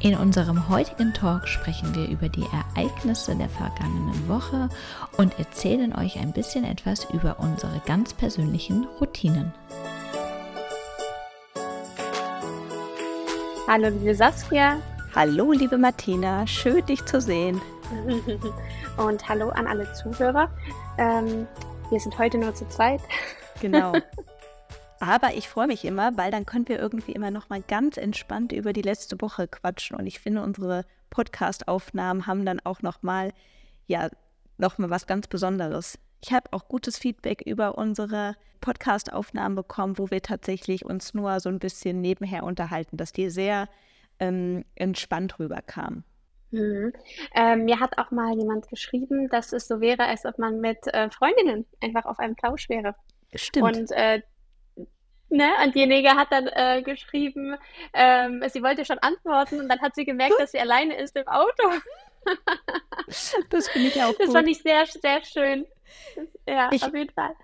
In unserem heutigen Talk sprechen wir über die Ereignisse der vergangenen Woche und erzählen euch ein bisschen etwas über unsere ganz persönlichen Routinen. Hallo liebe Saskia. Hallo liebe Martina, schön dich zu sehen. Und hallo an alle Zuhörer. Ähm, wir sind heute nur zu zweit. Genau. Aber ich freue mich immer, weil dann können wir irgendwie immer noch mal ganz entspannt über die letzte Woche quatschen. Und ich finde, unsere Podcast-Aufnahmen haben dann auch noch mal, ja, noch mal was ganz Besonderes. Ich habe auch gutes Feedback über unsere Podcast-Aufnahmen bekommen, wo wir tatsächlich uns nur so ein bisschen nebenher unterhalten, dass die sehr ähm, entspannt rüberkamen. Mhm. Ähm, mir hat auch mal jemand geschrieben, dass es so wäre, als ob man mit äh, Freundinnen einfach auf einem Plausch wäre. Stimmt. Und äh, Ne? Und diejenige hat dann äh, geschrieben, ähm, sie wollte schon antworten und dann hat sie gemerkt, dass sie alleine ist im Auto. das finde ich auch Das gut. fand ich sehr, sehr schön. ja, ich, auf jeden Fall.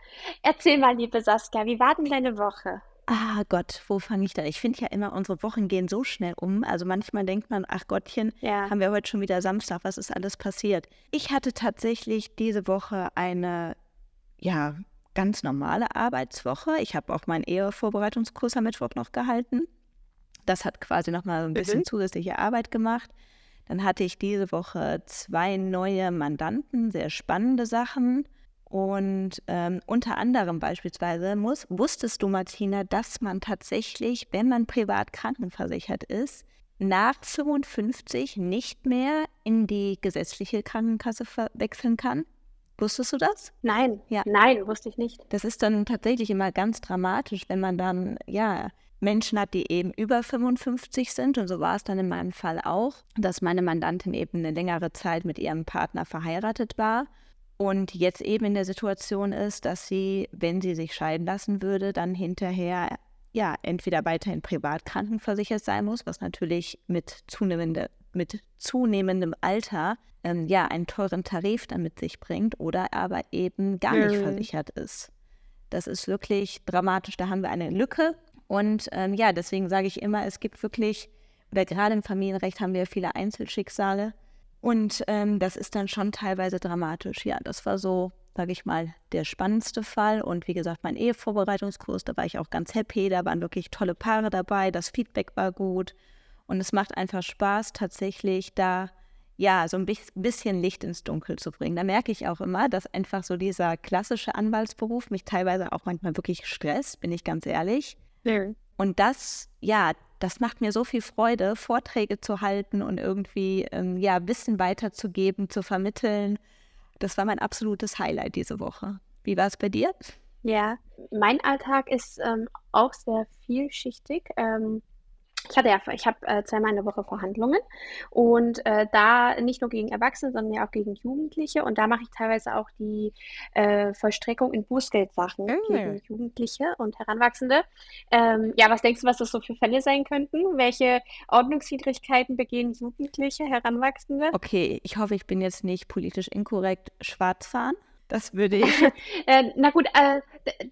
Erzähl mal, liebe Saskia, wie war denn deine Woche? Ah Gott, wo fange ich da? Ich finde ja immer, unsere Wochen gehen so schnell um. Also manchmal denkt man, ach Gottchen, ja. haben wir heute schon wieder Samstag, was ist alles passiert? Ich hatte tatsächlich diese Woche eine, ja, ganz normale Arbeitswoche. Ich habe auch meinen Ehevorbereitungskurs am Mittwoch noch gehalten. Das hat quasi nochmal ein bisschen mhm. zusätzliche Arbeit gemacht. Dann hatte ich diese Woche zwei neue Mandanten, sehr spannende Sachen. Und ähm, unter anderem beispielsweise muss, wusstest du, Martina, dass man tatsächlich, wenn man privat krankenversichert ist, nach 55 nicht mehr in die gesetzliche Krankenkasse wechseln kann? Wusstest du das? Nein, ja. nein, wusste ich nicht. Das ist dann tatsächlich immer ganz dramatisch, wenn man dann, ja, Menschen hat, die eben über 55 sind. Und so war es dann in meinem Fall auch, dass meine Mandantin eben eine längere Zeit mit ihrem Partner verheiratet war und jetzt eben in der Situation ist, dass sie, wenn sie sich scheiden lassen würde, dann hinterher ja entweder weiterhin privat krankenversichert sein muss, was natürlich mit zunehmender mit zunehmendem Alter ähm, ja einen teuren Tarif dann mit sich bringt oder aber eben gar nicht versichert ist. Das ist wirklich dramatisch. Da haben wir eine Lücke. Und ähm, ja, deswegen sage ich immer, es gibt wirklich, oder gerade im Familienrecht haben wir viele Einzelschicksale. Und ähm, das ist dann schon teilweise dramatisch. Ja, das war so, sage ich mal, der spannendste Fall. Und wie gesagt, mein Ehevorbereitungskurs, da war ich auch ganz happy. Da waren wirklich tolle Paare dabei. Das Feedback war gut. Und es macht einfach Spaß, tatsächlich da ja so ein bisschen Licht ins Dunkel zu bringen. Da merke ich auch immer, dass einfach so dieser klassische Anwaltsberuf mich teilweise auch manchmal wirklich stresst, bin ich ganz ehrlich. Ja. Und das, ja, das macht mir so viel Freude, Vorträge zu halten und irgendwie ähm, ja, Wissen weiterzugeben, zu vermitteln. Das war mein absolutes Highlight diese Woche. Wie war es bei dir? Ja, mein Alltag ist ähm, auch sehr vielschichtig. Ähm, ich hatte ja, ich habe äh, zweimal in der Woche Verhandlungen und äh, da nicht nur gegen Erwachsene, sondern ja auch gegen Jugendliche und da mache ich teilweise auch die äh, Vollstreckung in Bußgeldsachen mhm. gegen Jugendliche und Heranwachsende. Ähm, ja, was denkst du, was das so für Fälle sein könnten? Welche Ordnungswidrigkeiten begehen Jugendliche, Heranwachsende? Okay, ich hoffe, ich bin jetzt nicht politisch inkorrekt. Schwarz fahren? Das würde ich. äh, na gut, äh,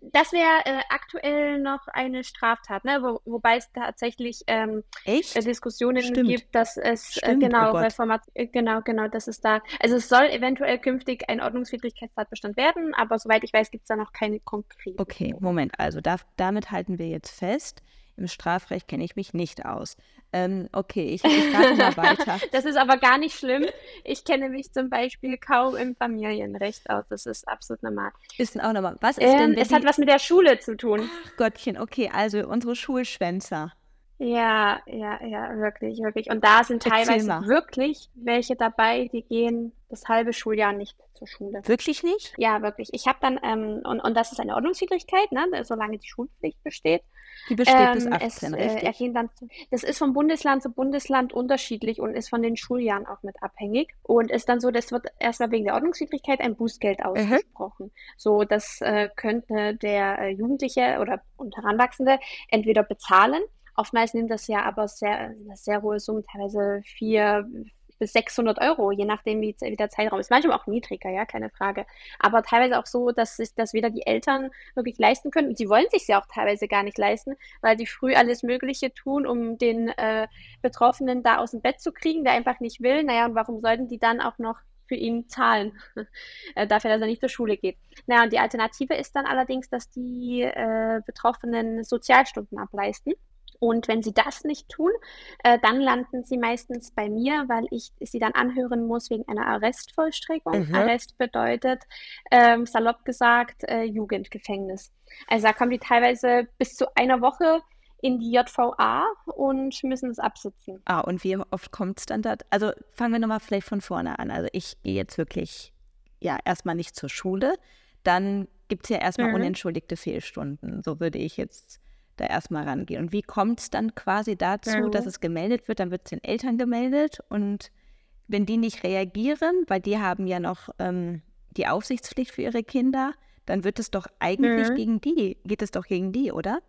das wäre äh, aktuell noch eine Straftat, ne? Wo, wobei es tatsächlich ähm, äh, Diskussionen Stimmt. gibt, dass es äh, Stimmt, genau oh Reformat genau genau, dass es da also es soll eventuell künftig ein Ordnungswidrigkeitstatbestand werden, aber soweit ich weiß, gibt es da noch keine konkreten. Okay, Moment, also da, damit halten wir jetzt fest. Im Strafrecht kenne ich mich nicht aus. Ähm, okay, ich, ich mal weiter. das ist aber gar nicht schlimm. Ich kenne mich zum Beispiel kaum im Familienrecht aus. Das ist absolut normal. Ist auch normal. Was ist ähm, denn? Es die... hat was mit der Schule zu tun. Ach Gottchen, okay, also unsere Schulschwänzer. Ja, ja, ja, wirklich, wirklich. Und da sind teilweise wirklich welche dabei, die gehen das halbe Schuljahr nicht zur Schule. Wirklich nicht? Ja, wirklich. Ich habe dann, ähm, und, und das ist eine Ordnungswidrigkeit, ne, solange die Schulpflicht besteht. Die besteht ähm, bis 18, es, äh, richtig? Äh, dann, das ist von Bundesland zu Bundesland unterschiedlich und ist von den Schuljahren auch mit abhängig. Und ist dann so, das wird erstmal wegen der Ordnungswidrigkeit ein Bußgeld ausgesprochen. Mhm. So, das äh, könnte der äh, Jugendliche oder und Heranwachsende entweder bezahlen Oftmals nimmt das ja aber sehr, sehr hohe Summen, teilweise vier bis 600 Euro, je nachdem, wie, wie, der Zeitraum ist. Manchmal auch niedriger, ja, keine Frage. Aber teilweise auch so, dass sich das weder die Eltern wirklich leisten können. Und sie wollen sich ja auch teilweise gar nicht leisten, weil die früh alles Mögliche tun, um den äh, Betroffenen da aus dem Bett zu kriegen, der einfach nicht will. Naja, und warum sollten die dann auch noch für ihn zahlen, äh, dafür, dass er nicht zur Schule geht. Naja, und die Alternative ist dann allerdings, dass die äh, Betroffenen Sozialstunden ableisten. Und wenn sie das nicht tun, äh, dann landen sie meistens bei mir, weil ich sie dann anhören muss wegen einer Arrestvollstreckung. Mhm. Arrest bedeutet, ähm, salopp gesagt, äh, Jugendgefängnis. Also da kommen die teilweise bis zu einer Woche in die JVA und müssen es absitzen. Ah, und wie oft kommt es dann da? Also fangen wir nochmal vielleicht von vorne an. Also ich gehe jetzt wirklich, ja, erstmal nicht zur Schule. Dann gibt es ja erstmal mhm. unentschuldigte Fehlstunden. So würde ich jetzt da erstmal rangehen. Und wie kommt es dann quasi dazu, mhm. dass es gemeldet wird? Dann wird es den Eltern gemeldet und wenn die nicht reagieren, weil die haben ja noch ähm, die Aufsichtspflicht für ihre Kinder, dann wird es doch eigentlich mhm. gegen die, geht es doch gegen die, oder?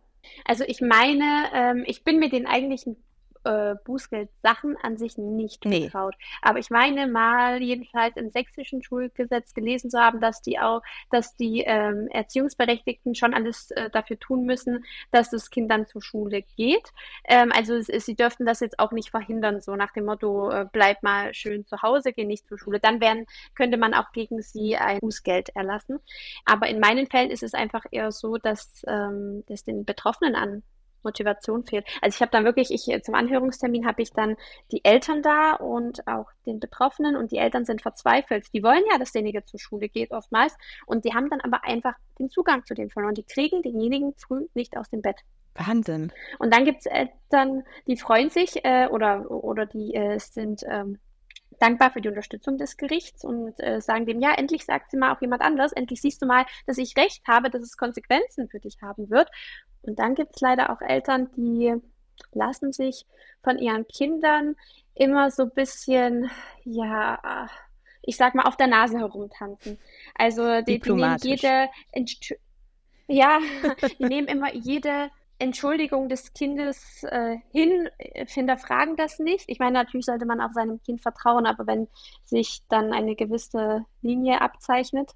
Also ich meine, ähm, ich bin mit den eigentlichen äh, Bußgeldsachen an sich nicht nee. vertraut. Aber ich meine mal jedenfalls im sächsischen Schulgesetz gelesen zu haben, dass die auch, dass die ähm, Erziehungsberechtigten schon alles äh, dafür tun müssen, dass das Kind dann zur Schule geht. Ähm, also es, es, sie dürften das jetzt auch nicht verhindern, so nach dem Motto, äh, bleib mal schön zu Hause, geh nicht zur Schule. Dann werden, könnte man auch gegen sie ein Bußgeld erlassen. Aber in meinen Fällen ist es einfach eher so, dass ähm, das den Betroffenen an Motivation fehlt. Also ich habe dann wirklich, ich zum Anhörungstermin habe ich dann die Eltern da und auch den Betroffenen und die Eltern sind verzweifelt. Die wollen ja, dass derjenige zur Schule geht oftmals und die haben dann aber einfach den Zugang zu dem verloren. Die kriegen denjenigen früh nicht aus dem Bett. Wahnsinn. Und dann gibt es Eltern, die freuen sich äh, oder, oder die äh, sind ähm, dankbar für die Unterstützung des Gerichts und äh, sagen dem, ja, endlich sagt sie mal auch jemand anders, endlich siehst du mal, dass ich recht habe, dass es Konsequenzen für dich haben wird. Und dann gibt es leider auch Eltern, die lassen sich von ihren Kindern immer so ein bisschen, ja, ich sag mal, auf der Nase herumtanzen. Also die, die nehmen jede, ja, die nehmen immer jede Entschuldigung des Kindes äh, hin, hinterfragen das nicht. Ich meine, natürlich sollte man auch seinem Kind vertrauen, aber wenn sich dann eine gewisse Linie abzeichnet,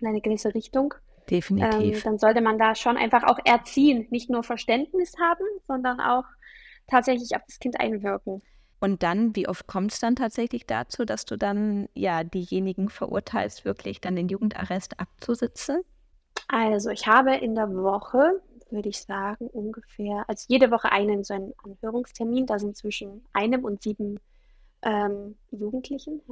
in eine gewisse Richtung, Definitiv. Ähm, dann sollte man da schon einfach auch erziehen, nicht nur Verständnis haben, sondern auch tatsächlich auf das Kind einwirken. Und dann, wie oft kommt es dann tatsächlich dazu, dass du dann ja diejenigen verurteilst, wirklich dann den Jugendarrest abzusitzen? Also ich habe in der Woche, würde ich sagen, ungefähr, also jede Woche einen so einen Anhörungstermin, da sind zwischen einem und sieben ähm, Jugendlichen,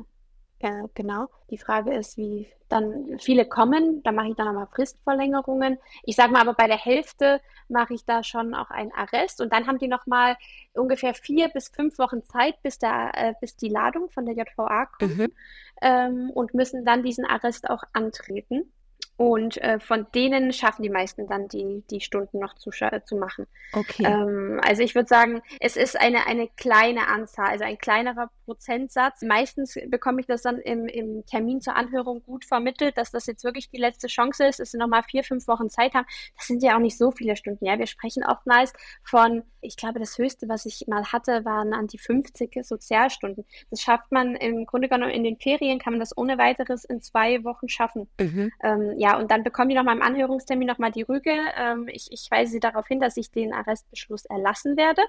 äh, genau. Die Frage ist, wie dann viele kommen, da mache ich dann nochmal Fristverlängerungen. Ich sage mal, aber bei der Hälfte mache ich da schon auch einen Arrest und dann haben die nochmal ungefähr vier bis fünf Wochen Zeit, bis, der, äh, bis die Ladung von der JVA kommt mhm. ähm, und müssen dann diesen Arrest auch antreten. Und äh, von denen schaffen die meisten dann die, die Stunden noch zu, zu machen. Okay. Ähm, also ich würde sagen, es ist eine, eine kleine Anzahl, also ein kleinerer Prozentsatz. Meistens bekomme ich das dann im, im Termin zur Anhörung gut vermittelt, dass das jetzt wirklich die letzte Chance ist, dass sie nochmal vier, fünf Wochen Zeit haben. Das sind ja auch nicht so viele Stunden. Ja, wir sprechen oftmals von, ich glaube, das höchste, was ich mal hatte, waren an die 50 Sozialstunden. Das schafft man im Grunde genommen in den Ferien, kann man das ohne weiteres in zwei Wochen schaffen. Mhm. Ähm, ja, ja, und dann bekommen die noch mal im Anhörungstermin noch mal die Rüge. Ähm, ich, ich weise sie darauf hin, dass ich den Arrestbeschluss erlassen werde,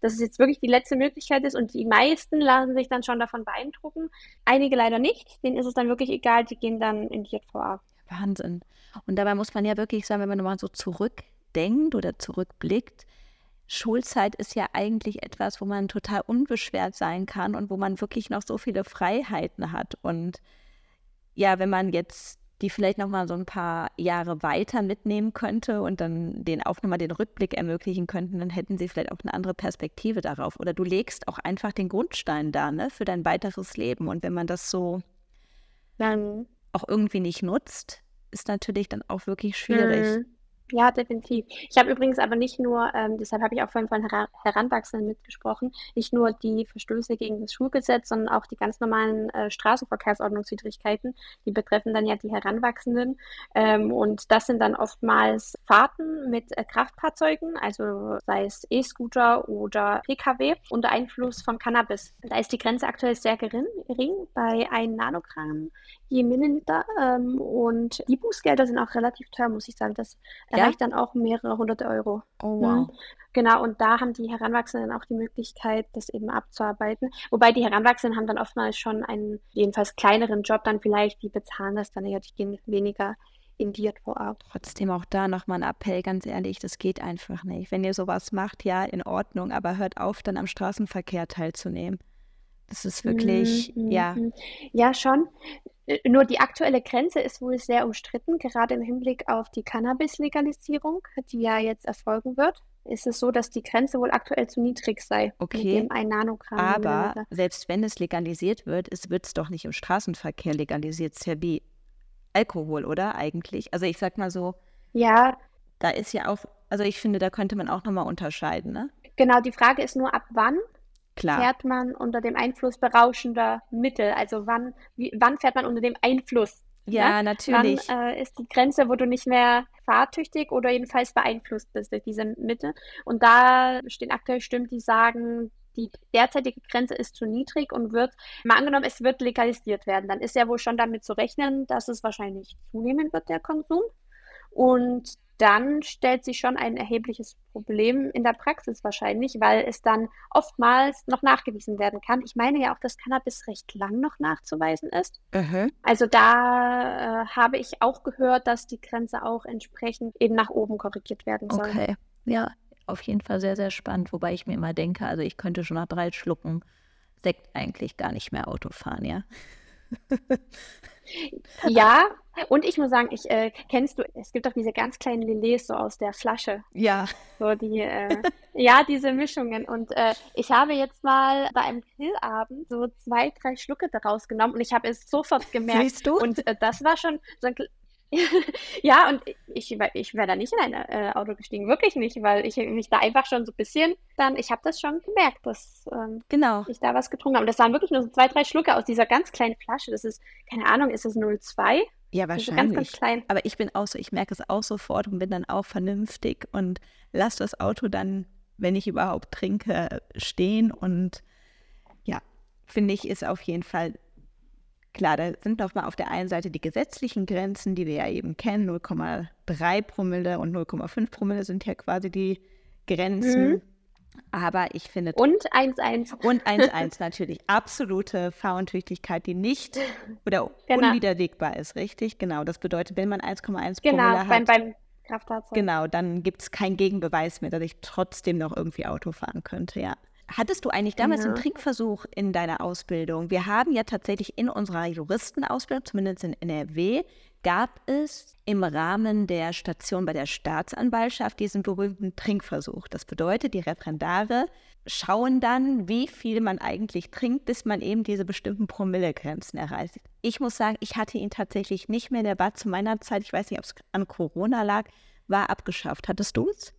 dass es jetzt wirklich die letzte Möglichkeit ist und die meisten lassen sich dann schon davon beeindrucken. Einige leider nicht, denen ist es dann wirklich egal, die gehen dann in die JVA. Wahnsinn. Und dabei muss man ja wirklich sagen, wenn man nochmal so zurückdenkt oder zurückblickt, Schulzeit ist ja eigentlich etwas, wo man total unbeschwert sein kann und wo man wirklich noch so viele Freiheiten hat. Und ja, wenn man jetzt die vielleicht noch mal so ein paar Jahre weiter mitnehmen könnte und dann den auch nochmal den Rückblick ermöglichen könnten, dann hätten sie vielleicht auch eine andere Perspektive darauf. Oder du legst auch einfach den Grundstein da, ne, für dein weiteres Leben. Und wenn man das so dann auch irgendwie nicht nutzt, ist natürlich dann auch wirklich schwierig. Mhm. Ja, definitiv. Ich habe übrigens aber nicht nur, ähm, deshalb habe ich auch vorhin von Hera Heranwachsenden mitgesprochen, nicht nur die Verstöße gegen das Schulgesetz, sondern auch die ganz normalen äh, Straßenverkehrsordnungswidrigkeiten, die betreffen dann ja die Heranwachsenden. Ähm, und das sind dann oftmals Fahrten mit äh, Kraftfahrzeugen, also sei es E-Scooter oder Pkw, unter Einfluss von Cannabis. Da ist die Grenze aktuell sehr gering, gering bei 1 Nanogramm je Milliliter. Ähm, und die Bußgelder sind auch relativ teuer, muss ich sagen. Das erreicht ja? dann auch mehrere hunderte Euro. Oh, wow. Mhm. Genau, und da haben die Heranwachsenden auch die Möglichkeit, das eben abzuarbeiten. Wobei die Heranwachsenden haben dann oftmals schon einen jedenfalls kleineren Job dann vielleicht, die bezahlen das dann ja, die gehen weniger indiert vor Ort. Trotzdem auch da nochmal ein Appell, ganz ehrlich, das geht einfach nicht. Wenn ihr sowas macht, ja, in Ordnung, aber hört auf, dann am Straßenverkehr teilzunehmen. Das ist wirklich, mhm. ja. Mhm. Ja, schon. Äh, nur die aktuelle Grenze ist wohl sehr umstritten, gerade im Hinblick auf die Cannabis-Legalisierung, die ja jetzt erfolgen wird. Ist es so, dass die Grenze wohl aktuell zu niedrig sei. Okay. 1 Nanogramm. Aber selbst wenn es legalisiert wird, wird es doch nicht im Straßenverkehr legalisiert. Es ist ja wie Alkohol, oder eigentlich? Also ich sag mal so. Ja. Da ist ja auch, also ich finde, da könnte man auch nochmal unterscheiden, ne? Genau, die Frage ist nur, ab wann Klar. fährt man unter dem Einfluss berauschender Mittel? Also wann, wie, wann fährt man unter dem Einfluss? Ja, ne? natürlich. Wann äh, ist die Grenze, wo du nicht mehr fahrtüchtig oder jedenfalls beeinflusst bist durch diese Mittel? Und da stehen aktuell Stimmen, die sagen, die derzeitige Grenze ist zu niedrig und wird, mal angenommen, es wird legalisiert werden, dann ist ja wohl schon damit zu rechnen, dass es wahrscheinlich zunehmen wird, der Konsum. Und dann stellt sich schon ein erhebliches Problem in der Praxis wahrscheinlich, weil es dann oftmals noch nachgewiesen werden kann. Ich meine ja auch, dass Cannabis recht lang noch nachzuweisen ist. Mhm. Also da äh, habe ich auch gehört, dass die Grenze auch entsprechend eben nach oben korrigiert werden soll. Okay, ja, auf jeden Fall sehr, sehr spannend. Wobei ich mir immer denke, also ich könnte schon nach drei Schlucken Sekt eigentlich gar nicht mehr Auto fahren, ja. Ja, und ich muss sagen, ich äh, kennst du, es gibt doch diese ganz kleinen Lilets so aus der Flasche. Ja. So die, äh, ja, diese Mischungen. Und äh, ich habe jetzt mal bei einem Grillabend so zwei, drei Schlucke daraus genommen und ich habe es sofort gemerkt. Siehst du? Und äh, das war schon so ein ja, und ich, ich wäre da nicht in ein äh, Auto gestiegen, wirklich nicht, weil ich mich da einfach schon so ein bisschen dann, ich habe das schon gemerkt, dass ähm, genau. ich da was getrunken habe. Und das waren wirklich nur so zwei, drei Schlucke aus dieser ganz kleinen Flasche. Das ist, keine Ahnung, ist das 02? Ja, wahrscheinlich. Ganz, ganz klein. Aber ich bin auch so, ich merke es auch sofort und bin dann auch vernünftig und lasse das Auto dann, wenn ich überhaupt trinke, stehen. Und ja, finde ich, ist auf jeden Fall Klar, da sind nochmal auf der einen Seite die gesetzlichen Grenzen, die wir ja eben kennen. 0,3 Promille und 0,5 Promille sind ja quasi die Grenzen. Mhm. Aber ich finde. Und 1,1. Und 1,1 natürlich. Absolute Fahruntüchtigkeit, die nicht oder genau. unwiderlegbar ist, richtig? Genau. Das bedeutet, wenn man 1,1 genau, Promille hat. Beim, beim Kraftfahrzeug. Genau, dann gibt es keinen Gegenbeweis mehr, dass ich trotzdem noch irgendwie Auto fahren könnte, ja. Hattest du eigentlich damals ja. einen Trinkversuch in deiner Ausbildung? Wir haben ja tatsächlich in unserer Juristenausbildung, zumindest in NRW, gab es im Rahmen der Station bei der Staatsanwaltschaft diesen berühmten Trinkversuch. Das bedeutet, die Referendare schauen dann, wie viel man eigentlich trinkt, bis man eben diese bestimmten Promillegrenzen erreicht. Ich muss sagen, ich hatte ihn tatsächlich nicht mehr. Der war zu meiner Zeit, ich weiß nicht, ob es an Corona lag, war abgeschafft. Hattest du es?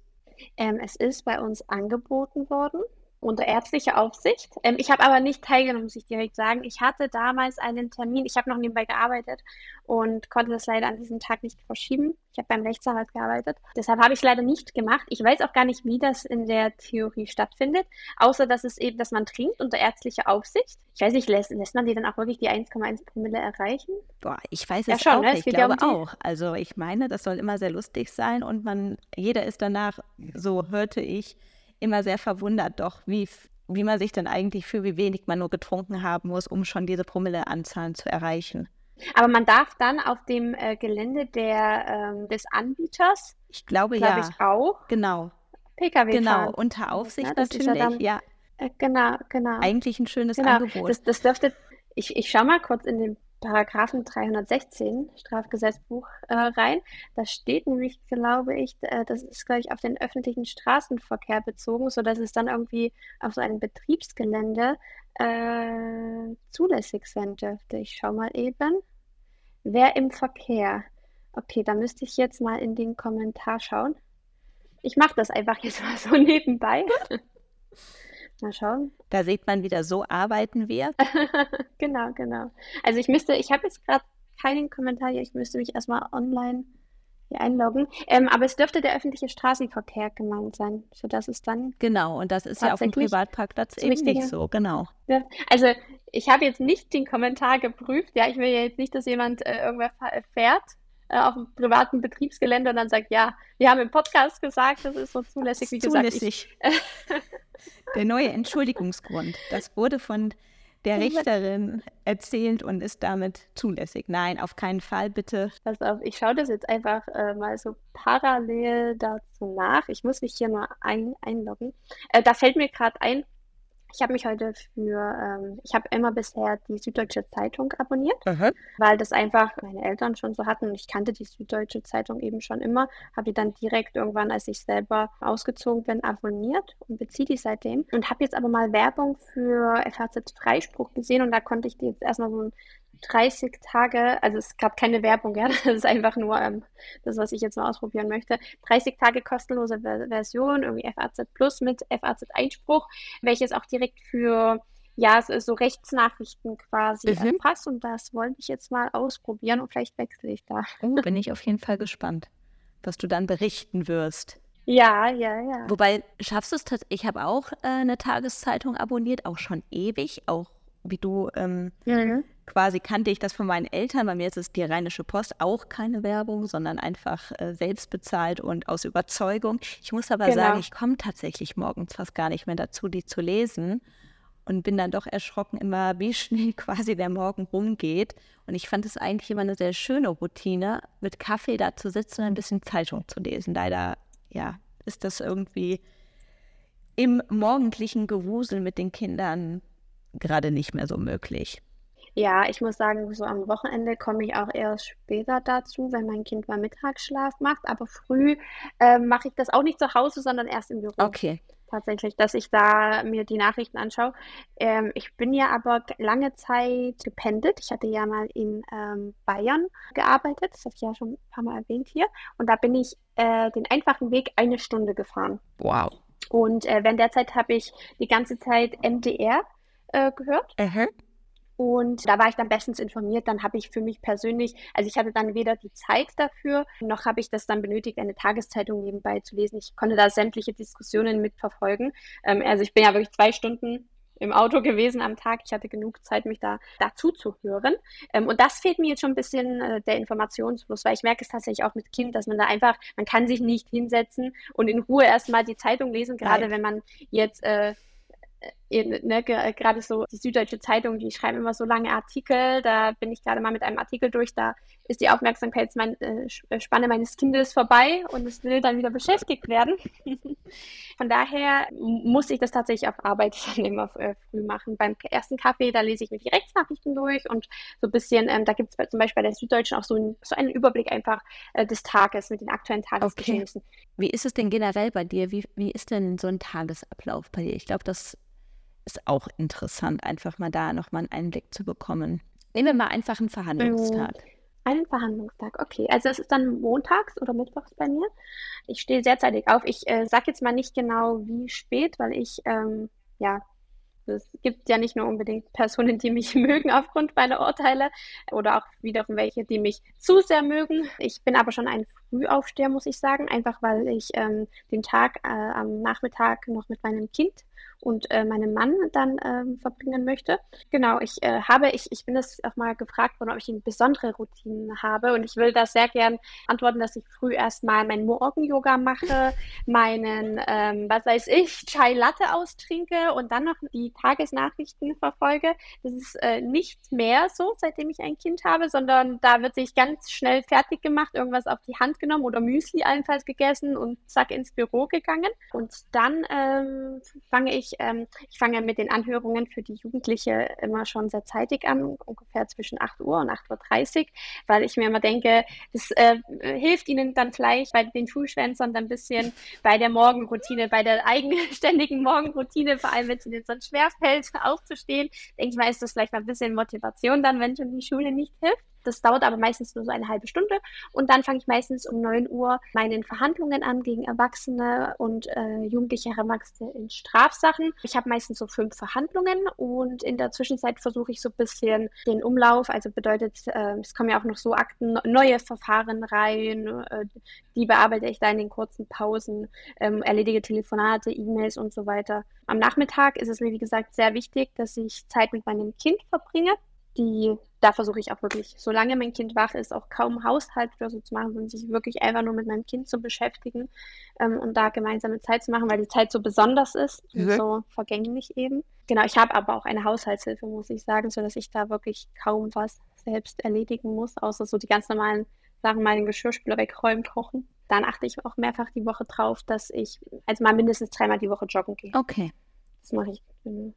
Ähm, es ist bei uns angeboten worden unter ärztlicher Aufsicht. Ähm, ich habe aber nicht teilgenommen, muss ich direkt sagen. Ich hatte damals einen Termin, ich habe noch nebenbei gearbeitet und konnte das leider an diesem Tag nicht verschieben. Ich habe beim Rechtsanwalt gearbeitet. Deshalb habe ich es leider nicht gemacht. Ich weiß auch gar nicht, wie das in der Theorie stattfindet, außer dass es eben, dass man trinkt unter ärztlicher Aufsicht. Ich weiß nicht, lässt, lässt man die dann auch wirklich die 1,1 Promille erreichen? Boah, ich weiß es ja, schon, auch ne? Ich glaube ja um auch. Also ich meine, das soll immer sehr lustig sein und man, jeder ist danach, so hörte ich, immer sehr verwundert, doch wie, wie man sich dann eigentlich für wie wenig man nur getrunken haben muss, um schon diese Promilleanzahlen zu erreichen. Aber man darf dann auf dem äh, Gelände der, ähm, des Anbieters, ich glaube glaub ja, ich auch, genau, PKW genau fahren. unter Aufsicht ja, natürlich, ja, dann, ja. Äh, genau, genau. Eigentlich ein schönes genau. Angebot. Das, das dürfte, ich, ich schaue mal kurz in den Paragraphen 316 Strafgesetzbuch äh, rein. Da steht nämlich, glaube ich, äh, das ist, glaube ich, auf den öffentlichen Straßenverkehr bezogen, sodass es dann irgendwie auf so einem Betriebsgelände äh, zulässig sein dürfte. Ich schaue mal eben. Wer im Verkehr. Okay, da müsste ich jetzt mal in den Kommentar schauen. Ich mache das einfach jetzt mal so nebenbei. mal schauen. Da sieht man wieder, so arbeiten wir. genau, genau. Also ich müsste, ich habe jetzt gerade keinen Kommentar hier, ich müsste mich erstmal online hier einloggen. Ähm, aber es dürfte der öffentliche Straßenverkehr gemeint sein, sodass es dann. Genau, und das ist ja auf dem Privatparkplatz eben nicht so, genau. Ja, also ich habe jetzt nicht den Kommentar geprüft, ja, ich will ja jetzt nicht, dass jemand äh, irgendwer fährt äh, auf einem privaten Betriebsgelände und dann sagt, ja, wir haben im Podcast gesagt, das ist so zulässig, wie zulässig. gesagt. Ich, der neue Entschuldigungsgrund, das wurde von der Richterin erzählt und ist damit zulässig. Nein, auf keinen Fall, bitte. Pass auf, ich schaue das jetzt einfach äh, mal so parallel dazu nach. Ich muss mich hier mal ein, einloggen. Äh, da fällt mir gerade ein, ich habe mich heute für, ähm, ich habe immer bisher die Süddeutsche Zeitung abonniert, Aha. weil das einfach meine Eltern schon so hatten und ich kannte die Süddeutsche Zeitung eben schon immer, habe die dann direkt irgendwann, als ich selber ausgezogen bin, abonniert und beziehe die seitdem und habe jetzt aber mal Werbung für FHZ Freispruch gesehen und da konnte ich die jetzt erstmal so ein 30 Tage, also es gab keine Werbung, ja, das ist einfach nur ähm, das, was ich jetzt mal ausprobieren möchte. 30 Tage kostenlose Version, irgendwie FAZ Plus mit FAZ Einspruch, welches auch direkt für ja, so Rechtsnachrichten quasi mhm. passt und das wollte ich jetzt mal ausprobieren und vielleicht wechsle ich da. Oh, bin ich auf jeden Fall gespannt, was du dann berichten wirst. Ja, ja, ja. Wobei, schaffst du es tatsächlich, ich habe auch äh, eine Tageszeitung abonniert, auch schon ewig, auch wie du ähm, mhm quasi kannte ich das von meinen Eltern. Bei mir ist es die Rheinische Post auch keine Werbung, sondern einfach äh, selbst bezahlt und aus Überzeugung. Ich muss aber genau. sagen, ich komme tatsächlich morgens fast gar nicht mehr dazu, die zu lesen und bin dann doch erschrocken immer, wie schnell quasi der Morgen rumgeht. Und ich fand es eigentlich immer eine sehr schöne Routine, mit Kaffee da zu sitzen und ein bisschen Zeitung zu lesen. Leider, ja, ist das irgendwie im morgendlichen Gewusel mit den Kindern gerade nicht mehr so möglich. Ja, ich muss sagen, so am Wochenende komme ich auch erst später dazu, wenn mein Kind mal Mittagsschlaf macht. Aber früh ähm, mache ich das auch nicht zu Hause, sondern erst im Büro. Okay. Tatsächlich, dass ich da mir die Nachrichten anschaue. Ähm, ich bin ja aber lange Zeit gependelt. Ich hatte ja mal in ähm, Bayern gearbeitet. Das habe ich ja schon ein paar Mal erwähnt hier. Und da bin ich äh, den einfachen Weg eine Stunde gefahren. Wow. Und äh, während der Zeit habe ich die ganze Zeit MDR äh, gehört. Mhm. Und da war ich dann bestens informiert. Dann habe ich für mich persönlich, also ich hatte dann weder die Zeit dafür, noch habe ich das dann benötigt, eine Tageszeitung nebenbei zu lesen. Ich konnte da sämtliche Diskussionen mitverfolgen. Ähm, also ich bin ja wirklich zwei Stunden im Auto gewesen am Tag. Ich hatte genug Zeit, mich da dazu zu hören. Ähm, und das fehlt mir jetzt schon ein bisschen äh, der Informationsfluss, weil ich merke es tatsächlich auch mit Kind, dass man da einfach, man kann sich nicht hinsetzen und in Ruhe erstmal die Zeitung lesen, gerade Nein. wenn man jetzt äh, ne, gerade so die Süddeutsche Zeitung, die schreiben immer so lange Artikel. Da bin ich gerade mal mit einem Artikel durch. Da ist die Aufmerksamkeitsspanne äh, meines Kindes vorbei und es will dann wieder beschäftigt werden. Von daher muss ich das tatsächlich auf Arbeit dann immer äh, früh machen. Beim ersten Kaffee, da lese ich mir die Rechtsnachrichten durch und so ein bisschen, ähm, da gibt es zum Beispiel bei der Süddeutschen auch so, ein, so einen Überblick einfach äh, des Tages mit den aktuellen Tagesgeschehnissen. Okay. Wie ist es denn generell bei dir? Wie, wie ist denn so ein Tagesablauf bei dir? Ich glaube, das ist auch interessant, einfach mal da nochmal einen Einblick zu bekommen. Nehmen wir mal einfach einen Verhandlungstag. Einen Verhandlungstag, okay. Also es ist dann montags oder mittwochs bei mir. Ich stehe sehr zeitig auf. Ich äh, sage jetzt mal nicht genau, wie spät, weil ich ähm, ja es gibt ja nicht nur unbedingt Personen, die mich mögen aufgrund meiner Urteile oder auch wiederum welche, die mich zu sehr mögen. Ich bin aber schon ein Frühaufsteher, muss ich sagen, einfach weil ich ähm, den Tag äh, am Nachmittag noch mit meinem Kind und äh, meinem Mann dann ähm, verbringen möchte. Genau, ich äh, habe, ich, ich bin das auch mal gefragt worden, ob ich eine besondere Routine habe und ich will das sehr gern antworten, dass ich früh erstmal mein Morgen-Yoga mache, meinen, ähm, was weiß ich, Chai Latte austrinke und dann noch die Tagesnachrichten verfolge. Das ist äh, nicht mehr so, seitdem ich ein Kind habe, sondern da wird sich ganz schnell fertig gemacht, irgendwas auf die Hand genommen oder Müsli allenfalls gegessen und zack ins Büro gegangen. Und dann ähm, fange ich ich, ähm, ich fange mit den Anhörungen für die Jugendliche immer schon sehr zeitig an, ungefähr zwischen 8 Uhr und 8.30 Uhr, weil ich mir immer denke, das äh, hilft ihnen dann vielleicht bei den Schulschwänzern dann ein bisschen bei der Morgenroutine, bei der eigenständigen Morgenroutine, vor allem wenn es ihnen sonst schwerfällt, aufzustehen. Denke ich mal, ist das vielleicht mal ein bisschen Motivation dann, wenn schon die Schule nicht hilft. Das dauert aber meistens nur so eine halbe Stunde. Und dann fange ich meistens um 9 Uhr meine Verhandlungen an gegen Erwachsene und äh, jugendliche Erwachsene in Strafsachen. Ich habe meistens so fünf Verhandlungen und in der Zwischenzeit versuche ich so ein bisschen den Umlauf, also bedeutet, äh, es kommen ja auch noch so Akten, neue Verfahren rein, äh, die bearbeite ich da in den kurzen Pausen, ähm, erledige Telefonate, E-Mails und so weiter. Am Nachmittag ist es mir, wie gesagt, sehr wichtig, dass ich Zeit mit meinem Kind verbringe. Die, da versuche ich auch wirklich, solange mein Kind wach ist, auch kaum Haushalt oder so zu machen, sondern sich wirklich einfach nur mit meinem Kind zu beschäftigen ähm, und da gemeinsame Zeit zu machen, weil die Zeit so besonders ist und mhm. so vergänglich eben. Genau, ich habe aber auch eine Haushaltshilfe, muss ich sagen, sodass ich da wirklich kaum was selbst erledigen muss, außer so die ganz normalen Sachen, mal den Geschirrspüler wegräumen, kochen dann achte ich auch mehrfach die Woche drauf, dass ich also mal mindestens dreimal die Woche joggen gehe. Okay. Das mache ich.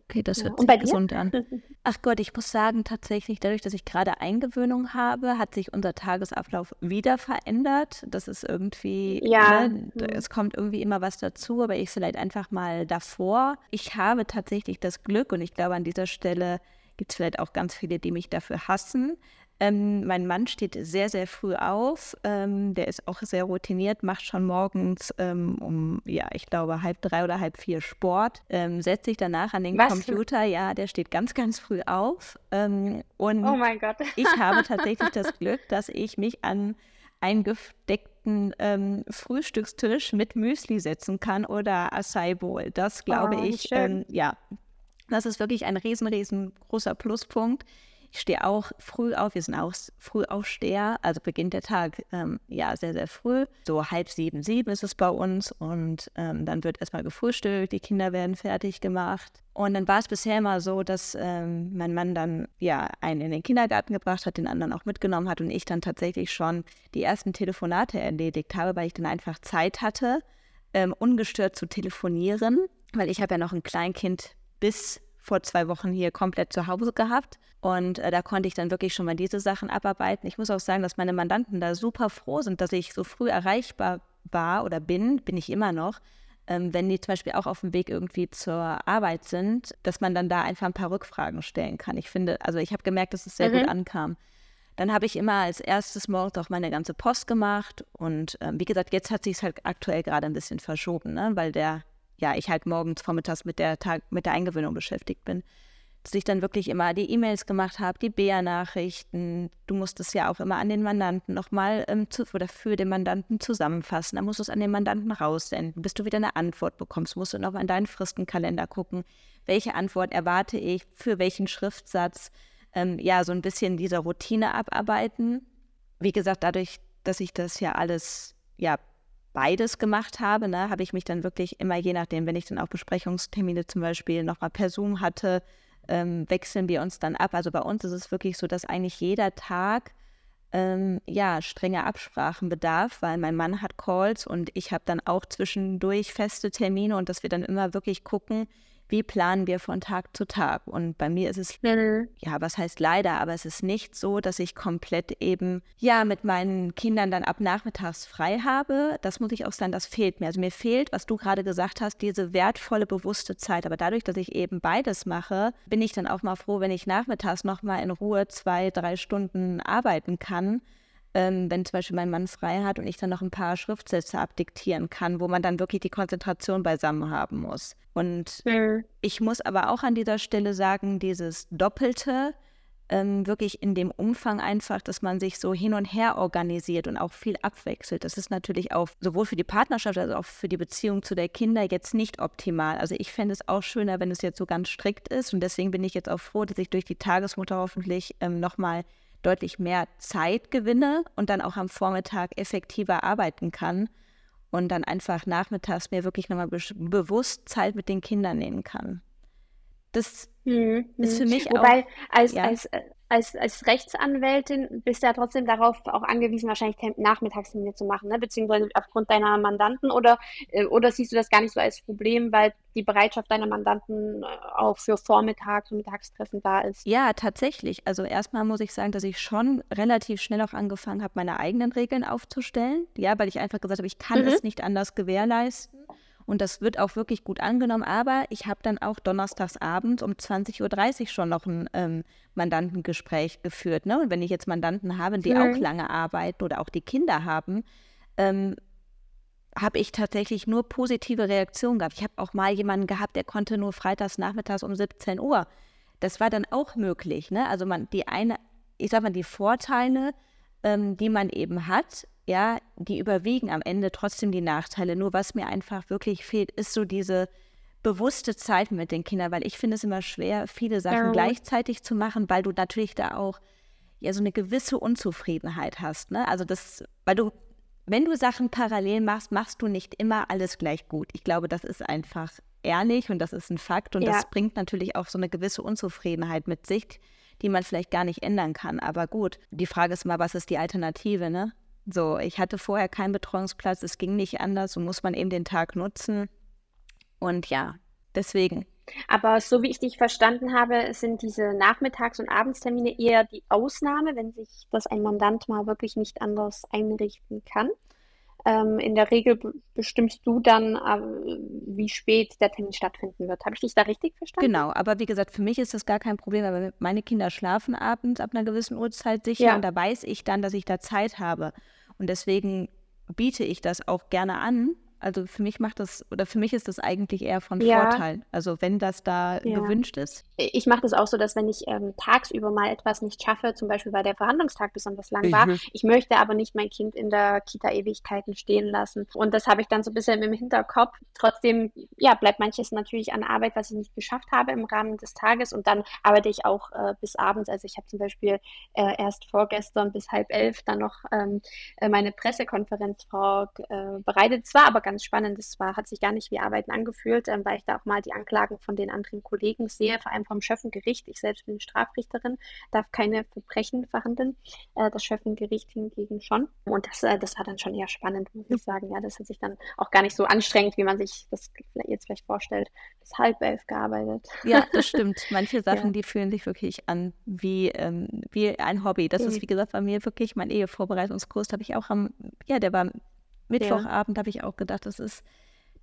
Okay, das hört ja. sich gesund an. Ach Gott, ich muss sagen, tatsächlich, dadurch, dass ich gerade Eingewöhnung habe, hat sich unser Tagesablauf wieder verändert. Das ist irgendwie, ja. Ne, mhm. es kommt irgendwie immer was dazu, aber ich vielleicht einfach mal davor. Ich habe tatsächlich das Glück und ich glaube, an dieser Stelle gibt es vielleicht auch ganz viele, die mich dafür hassen, ähm, mein Mann steht sehr, sehr früh auf. Ähm, der ist auch sehr routiniert, macht schon morgens ähm, um, ja, ich glaube, halb drei oder halb vier Sport, ähm, setzt sich danach an den Was? Computer. Ja, der steht ganz, ganz früh auf. Ähm, und oh mein Gott. ich habe tatsächlich das Glück, dass ich mich an einen gedeckten ähm, Frühstückstisch mit Müsli setzen kann oder Acai Bowl. Das glaube oh, ich, ja, das ist wirklich ein riesen, riesengroßer Pluspunkt. Ich stehe auch früh auf, wir sind auch Frühaufsteher, also beginnt der Tag ähm, ja sehr, sehr früh. So halb sieben, sieben ist es bei uns und ähm, dann wird erstmal gefrühstückt, die Kinder werden fertig gemacht. Und dann war es bisher immer so, dass ähm, mein Mann dann ja einen in den Kindergarten gebracht hat, den anderen auch mitgenommen hat und ich dann tatsächlich schon die ersten Telefonate erledigt habe, weil ich dann einfach Zeit hatte, ähm, ungestört zu telefonieren, weil ich habe ja noch ein Kleinkind bis vor zwei Wochen hier komplett zu Hause gehabt. Und äh, da konnte ich dann wirklich schon mal diese Sachen abarbeiten. Ich muss auch sagen, dass meine Mandanten da super froh sind, dass ich so früh erreichbar war oder bin, bin ich immer noch. Ähm, wenn die zum Beispiel auch auf dem Weg irgendwie zur Arbeit sind, dass man dann da einfach ein paar Rückfragen stellen kann. Ich finde, also ich habe gemerkt, dass es sehr mhm. gut ankam. Dann habe ich immer als erstes morgens auch meine ganze Post gemacht. Und ähm, wie gesagt, jetzt hat sich es halt aktuell gerade ein bisschen verschoben, ne? weil der ja, ich halt morgens, vormittags mit der, Tag, mit der Eingewöhnung beschäftigt bin. Dass ich dann wirklich immer die E-Mails gemacht habe, die BR-Nachrichten. Du musst es ja auch immer an den Mandanten nochmal ähm, zu, oder für den Mandanten zusammenfassen. Dann musst du es an den Mandanten raussenden. Bis du wieder eine Antwort bekommst, musst du nochmal in deinen Fristenkalender gucken. Welche Antwort erwarte ich, für welchen Schriftsatz? Ähm, ja, so ein bisschen diese Routine abarbeiten. Wie gesagt, dadurch, dass ich das ja alles ja beides gemacht habe, ne, habe ich mich dann wirklich immer, je nachdem, wenn ich dann auch Besprechungstermine zum Beispiel nochmal per Zoom hatte, ähm, wechseln wir uns dann ab. Also bei uns ist es wirklich so, dass eigentlich jeder Tag ähm, ja strenge Absprachen bedarf, weil mein Mann hat Calls und ich habe dann auch zwischendurch feste Termine und dass wir dann immer wirklich gucken, wie planen wir von Tag zu Tag. Und bei mir ist es, mhm. ja, was heißt leider, aber es ist nicht so, dass ich komplett eben, ja, mit meinen Kindern dann ab nachmittags frei habe. Das muss ich auch sagen, das fehlt mir. Also mir fehlt, was du gerade gesagt hast, diese wertvolle, bewusste Zeit. Aber dadurch, dass ich eben beides mache, bin ich dann auch mal froh, wenn ich nachmittags nochmal in Ruhe zwei, drei Stunden arbeiten kann ähm, wenn zum Beispiel mein Mann frei hat und ich dann noch ein paar Schriftsätze abdiktieren kann, wo man dann wirklich die Konzentration beisammen haben muss. Und mhm. ich muss aber auch an dieser Stelle sagen, dieses Doppelte, ähm, wirklich in dem Umfang einfach, dass man sich so hin und her organisiert und auch viel abwechselt. Das ist natürlich auch sowohl für die Partnerschaft als auch für die Beziehung zu der Kinder jetzt nicht optimal. Also ich fände es auch schöner, wenn es jetzt so ganz strikt ist und deswegen bin ich jetzt auch froh, dass ich durch die Tagesmutter hoffentlich ähm, nochmal deutlich mehr Zeit gewinne und dann auch am Vormittag effektiver arbeiten kann und dann einfach nachmittags mir wirklich nochmal be bewusst Zeit mit den Kindern nehmen kann. Das mhm. ist für mich Wobei, auch. Als, ja. als, als, als Rechtsanwältin bist du ja trotzdem darauf auch angewiesen, wahrscheinlich Nachmittagstermine zu machen, ne? beziehungsweise aufgrund deiner Mandanten oder, äh, oder siehst du das gar nicht so als Problem, weil die Bereitschaft deiner Mandanten äh, auch für Vormittags- und Mittagstreffen da ist? Ja, tatsächlich. Also erstmal muss ich sagen, dass ich schon relativ schnell auch angefangen habe, meine eigenen Regeln aufzustellen. Ja, weil ich einfach gesagt habe, ich kann mhm. es nicht anders gewährleisten. Und das wird auch wirklich gut angenommen. Aber ich habe dann auch donnerstags abends um 20.30 Uhr schon noch ein ähm, Mandantengespräch geführt. Ne? Und wenn ich jetzt Mandanten habe, die mhm. auch lange arbeiten oder auch die Kinder haben, ähm, habe ich tatsächlich nur positive Reaktionen gehabt. Ich habe auch mal jemanden gehabt, der konnte nur freitags nachmittags um 17 Uhr. Das war dann auch möglich. Ne? Also man, die eine, ich sag mal, die Vorteile, ähm, die man eben hat, ja, die überwiegen am Ende trotzdem die Nachteile. Nur was mir einfach wirklich fehlt, ist so diese bewusste Zeit mit den Kindern, weil ich finde es immer schwer, viele Sachen ja. gleichzeitig zu machen, weil du natürlich da auch ja so eine gewisse Unzufriedenheit hast. Ne? Also das, weil du wenn du Sachen parallel machst, machst du nicht immer alles gleich gut. Ich glaube, das ist einfach ehrlich und das ist ein Fakt und ja. das bringt natürlich auch so eine gewisse Unzufriedenheit mit sich, die man vielleicht gar nicht ändern kann. Aber gut, die Frage ist mal, was ist die Alternative, ne? So, ich hatte vorher keinen Betreuungsplatz, es ging nicht anders, so muss man eben den Tag nutzen. Und ja, deswegen. Aber so wie ich dich verstanden habe, sind diese Nachmittags- und Abendstermine eher die Ausnahme, wenn sich das ein Mandant mal wirklich nicht anders einrichten kann. Ähm, in der Regel bestimmst du dann, äh, wie spät der Termin stattfinden wird. Habe ich dich da richtig verstanden? Genau, aber wie gesagt, für mich ist das gar kein Problem, weil meine Kinder schlafen abends ab einer gewissen Uhrzeit sicher ja. und da weiß ich dann, dass ich da Zeit habe. Und deswegen biete ich das auch gerne an, also für mich macht das, oder für mich ist das eigentlich eher von ja. Vorteil. Also wenn das da ja. gewünscht ist. Ich mache das auch so, dass wenn ich ähm, tagsüber mal etwas nicht schaffe, zum Beispiel weil der Verhandlungstag besonders lang war, mhm. ich möchte aber nicht mein Kind in der Kita Ewigkeiten stehen lassen. Und das habe ich dann so ein bisschen im Hinterkopf. Trotzdem, ja, bleibt manches natürlich an Arbeit, was ich nicht geschafft habe im Rahmen des Tages. Und dann arbeite ich auch äh, bis abends. Also ich habe zum Beispiel äh, erst vorgestern bis halb elf dann noch ähm, äh, meine Pressekonferenz vor, äh, bereitet. Es war aber ganz spannend. Es war, hat sich gar nicht wie Arbeiten angefühlt, ähm, weil ich da auch mal die Anklagen von den anderen Kollegen sehe, vor allem vom Schöffengericht. Ich selbst bin Strafrichterin, darf keine Verbrechen verhandeln. Äh, das Schöffengericht hingegen schon. Und das, äh, das war dann schon eher spannend, muss ich sagen. Ja, das hat sich dann auch gar nicht so anstrengend, wie man sich das jetzt vielleicht vorstellt, bis halb elf gearbeitet. Ja, das stimmt. Manche Sachen, ja. die fühlen sich wirklich an wie, ähm, wie ein Hobby. Das mhm. ist, wie gesagt, bei mir wirklich mein Ehevorbereitungskurs, habe ich auch am, ja, der war Mittwochabend ja. habe ich auch gedacht, das ist,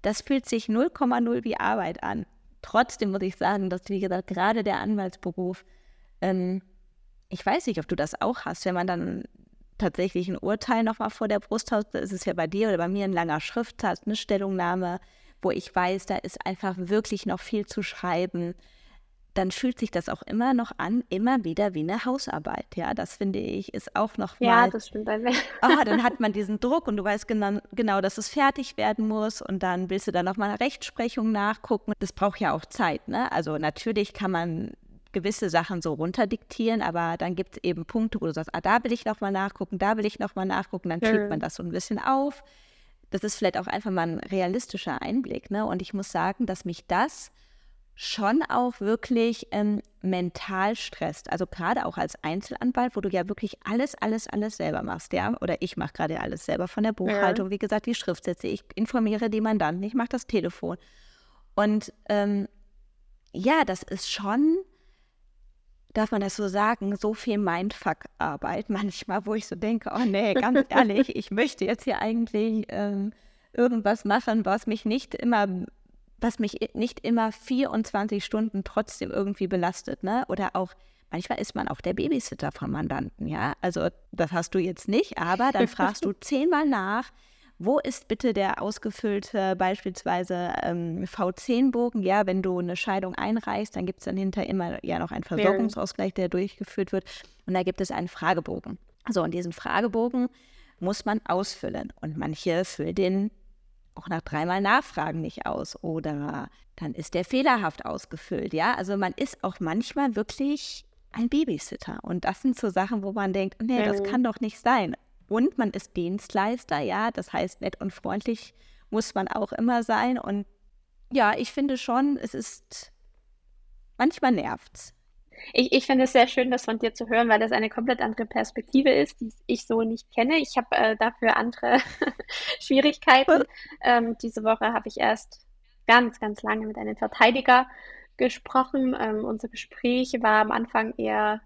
das fühlt sich 0,0 wie Arbeit an. Trotzdem muss ich sagen, dass, wie gesagt, gerade der Anwaltsberuf, ähm, ich weiß nicht, ob du das auch hast, wenn man dann tatsächlich ein Urteil nochmal vor der Brust hat, ist es ja bei dir oder bei mir ein langer Schriftsatz, eine Stellungnahme, wo ich weiß, da ist einfach wirklich noch viel zu schreiben dann fühlt sich das auch immer noch an, immer wieder wie eine Hausarbeit. Ja, das finde ich ist auch noch mal. Ja, das stimmt. oh, dann hat man diesen Druck und du weißt genau, genau, dass es fertig werden muss und dann willst du dann noch mal eine Rechtsprechung nachgucken. Das braucht ja auch Zeit. Ne? Also natürlich kann man gewisse Sachen so runterdiktieren, aber dann gibt es eben Punkte, wo du sagst, ah, da will ich noch mal nachgucken, da will ich noch mal nachgucken, dann schiebt ja. man das so ein bisschen auf. Das ist vielleicht auch einfach mal ein realistischer Einblick. Ne? Und ich muss sagen, dass mich das schon auch wirklich ähm, mental stresst. Also gerade auch als Einzelanwalt, wo du ja wirklich alles, alles, alles selber machst, ja. Oder ich mache gerade alles selber von der Buchhaltung, ja. wie gesagt, die Schriftsätze, ich informiere die Mandanten, ich mache das Telefon. Und ähm, ja, das ist schon, darf man das so sagen, so viel Mindfuck-Arbeit manchmal, wo ich so denke, oh nee, ganz ehrlich, ich möchte jetzt hier eigentlich ähm, irgendwas machen, was mich nicht immer was mich nicht immer 24 Stunden trotzdem irgendwie belastet, ne? Oder auch manchmal ist man auch der Babysitter vom Mandanten, ja. Also das hast du jetzt nicht, aber dann fragst du zehnmal nach, wo ist bitte der ausgefüllte beispielsweise ähm, V10-Bogen? Ja, wenn du eine Scheidung einreichst, dann gibt es dann hinter immer ja noch einen Versorgungsausgleich, der durchgeführt wird. Und da gibt es einen Fragebogen. So, und diesen Fragebogen muss man ausfüllen. Und manche füllen den auch nach dreimal Nachfragen nicht aus oder dann ist der fehlerhaft ausgefüllt. Ja, also man ist auch manchmal wirklich ein Babysitter und das sind so Sachen, wo man denkt, nee, das kann doch nicht sein. Und man ist Dienstleister, ja, das heißt, nett und freundlich muss man auch immer sein und ja, ich finde schon, es ist manchmal nervt's. Ich, ich finde es sehr schön, das von dir zu hören, weil das eine komplett andere Perspektive ist, die ich so nicht kenne. Ich habe äh, dafür andere Schwierigkeiten. Ähm, diese Woche habe ich erst ganz, ganz lange mit einem Verteidiger gesprochen. Ähm, unser Gespräch war am Anfang eher,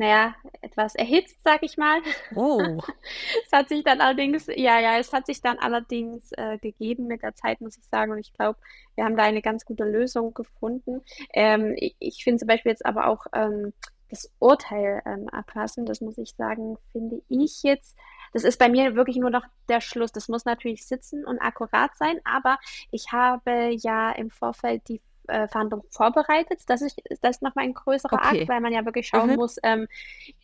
naja, etwas erhitzt, sag ich mal. Oh. es hat sich dann allerdings, ja, ja, es hat sich dann allerdings äh, gegeben mit der Zeit, muss ich sagen. Und ich glaube, wir haben da eine ganz gute Lösung gefunden. Ähm, ich, ich finde zum Beispiel jetzt aber auch ähm, das Urteil ähm, ablassen, das muss ich sagen, finde ich jetzt das ist bei mir wirklich nur noch der Schluss. Das muss natürlich sitzen und akkurat sein, aber ich habe ja im Vorfeld die äh, Verhandlung vorbereitet. Das ist, das ist nochmal ein größerer okay. Akt, weil man ja wirklich schauen mhm. muss, ähm,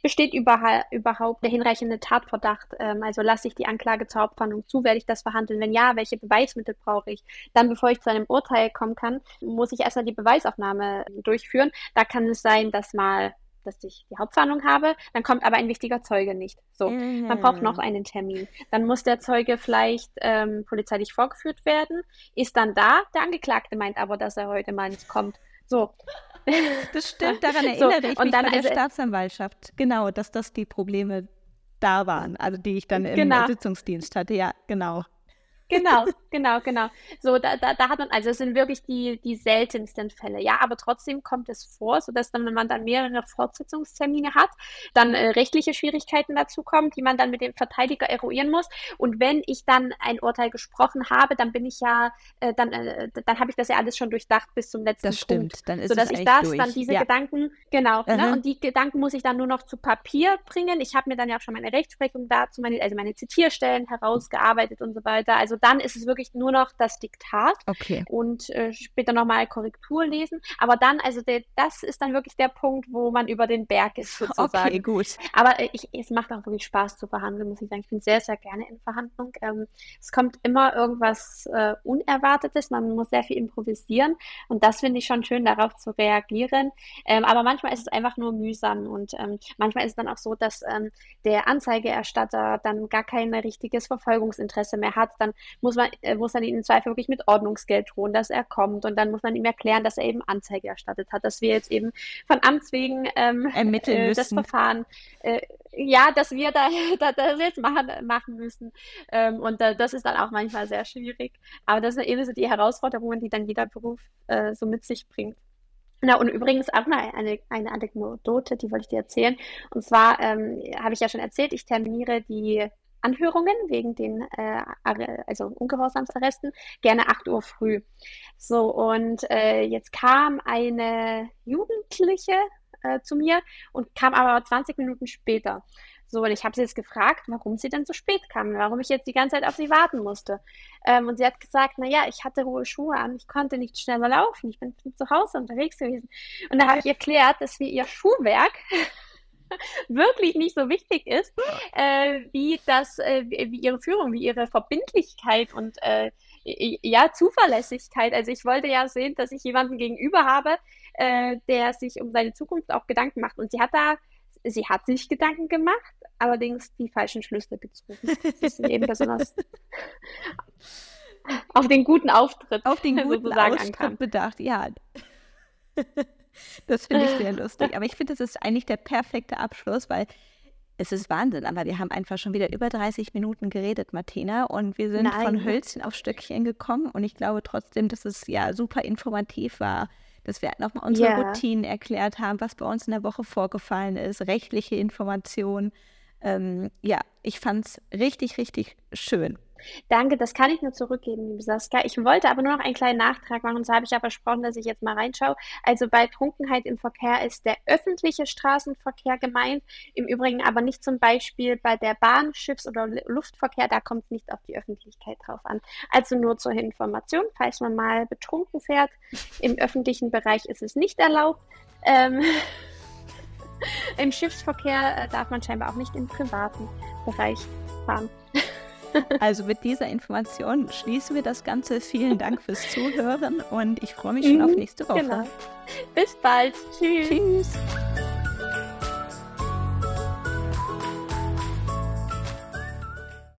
besteht überhaupt, überhaupt der hinreichende Tatverdacht? Ähm, also lasse ich die Anklage zur Hauptverhandlung zu, werde ich das verhandeln? Wenn ja, welche Beweismittel brauche ich? Dann, bevor ich zu einem Urteil kommen kann, muss ich erstmal die Beweisaufnahme durchführen. Da kann es sein, dass mal dass ich die Hauptverhandlung habe, dann kommt aber ein wichtiger Zeuge nicht. So, mhm. man braucht noch einen Termin. Dann muss der Zeuge vielleicht ähm, polizeilich vorgeführt werden, ist dann da, der Angeklagte meint aber, dass er heute mal nicht kommt. So. Das stimmt, daran erinnere so, ich mich dann bei der also, Staatsanwaltschaft. Genau, dass das die Probleme da waren, also die ich dann im genau. Sitzungsdienst hatte. Ja, genau. Genau, genau, genau. So, da, da, da hat man, also es sind wirklich die, die seltensten Fälle, ja, aber trotzdem kommt es vor, sodass dann, wenn man dann mehrere Fortsetzungstermine hat, dann äh, rechtliche Schwierigkeiten dazu kommen, die man dann mit dem Verteidiger eruieren muss. Und wenn ich dann ein Urteil gesprochen habe, dann bin ich ja, äh, dann, äh, dann habe ich das ja alles schon durchdacht bis zum letzten das stimmt, Punkt. Dann ist sodass es ich das, durch. dann diese ja. Gedanken, genau, ne, und die Gedanken muss ich dann nur noch zu Papier bringen. Ich habe mir dann ja auch schon meine Rechtsprechung dazu, meine, also meine Zitierstellen herausgearbeitet und so weiter. Also also dann ist es wirklich nur noch das Diktat okay. und äh, später nochmal Korrektur lesen. Aber dann, also der, das ist dann wirklich der Punkt, wo man über den Berg ist sozusagen. Okay, gut. Aber äh, ich, es macht auch wirklich Spaß zu verhandeln, muss ich sagen. Ich bin sehr, sehr gerne in Verhandlung. Ähm, es kommt immer irgendwas äh, Unerwartetes. Man muss sehr viel improvisieren und das finde ich schon schön, darauf zu reagieren. Ähm, aber manchmal ist es einfach nur mühsam und ähm, manchmal ist es dann auch so, dass ähm, der Anzeigeerstatter dann gar kein richtiges Verfolgungsinteresse mehr hat. Dann muss man, äh, muss man ihn im Zweifel wirklich mit Ordnungsgeld drohen, dass er kommt. Und dann muss man ihm erklären, dass er eben Anzeige erstattet hat, dass wir jetzt eben von Amts wegen ähm, ermitteln äh, das Verfahren, äh, ja, dass wir da, da das jetzt machen, machen müssen. Ähm, und äh, das ist dann auch manchmal sehr schwierig. Aber das sind eben so die Herausforderungen, die dann jeder Beruf äh, so mit sich bringt. Na, und übrigens auch noch eine, eine Anekdote, die wollte ich dir erzählen. Und zwar ähm, habe ich ja schon erzählt, ich terminiere die Anhörungen wegen den äh, also Ungehorsamsarresten gerne 8 Uhr früh. So, und äh, jetzt kam eine Jugendliche äh, zu mir und kam aber 20 Minuten später. So, und ich habe sie jetzt gefragt, warum sie denn so spät kam, warum ich jetzt die ganze Zeit auf sie warten musste. Ähm, und sie hat gesagt, naja, ich hatte hohe Schuhe an, ich konnte nicht schneller laufen, ich bin zu Hause unterwegs gewesen. Und da habe ich erklärt, dass wir ihr Schuhwerk wirklich nicht so wichtig ist, äh, wie das, äh, wie ihre Führung, wie ihre Verbindlichkeit und äh, ja, Zuverlässigkeit. Also ich wollte ja sehen, dass ich jemanden gegenüber habe, äh, der sich um seine Zukunft auch Gedanken macht. Und sie hat da, sie hat sich Gedanken gemacht, allerdings die falschen Schlüsse gezogen. Das ist eben besonders auf den guten Auftritt auf den guten Auftritt bedacht, ja. Das finde ich sehr lustig. Aber ich finde, das ist eigentlich der perfekte Abschluss, weil es ist Wahnsinn. Aber wir haben einfach schon wieder über 30 Minuten geredet, Martina. Und wir sind Nein. von Hölzchen auf Stöckchen gekommen. Und ich glaube trotzdem, dass es ja super informativ war, dass wir nochmal unsere yeah. Routinen erklärt haben, was bei uns in der Woche vorgefallen ist, rechtliche Informationen. Ähm, ja, ich fand es richtig, richtig schön. Danke, das kann ich nur zurückgeben, liebe Saskia. Ich wollte aber nur noch einen kleinen Nachtrag machen, und so habe ich ja versprochen, dass ich jetzt mal reinschaue. Also bei Trunkenheit im Verkehr ist der öffentliche Straßenverkehr gemeint, im Übrigen aber nicht zum Beispiel bei der Bahn, Schiffs- oder Luftverkehr, da kommt es nicht auf die Öffentlichkeit drauf an. Also nur zur Information, falls man mal betrunken fährt, im öffentlichen Bereich ist es nicht erlaubt. Ähm, Im Schiffsverkehr äh, darf man scheinbar auch nicht im privaten Bereich fahren. Also mit dieser Information schließen wir das Ganze. Vielen Dank fürs Zuhören und ich freue mich schon auf mhm, nächste Woche. Genau. Bis bald. Tschüss. Tschüss.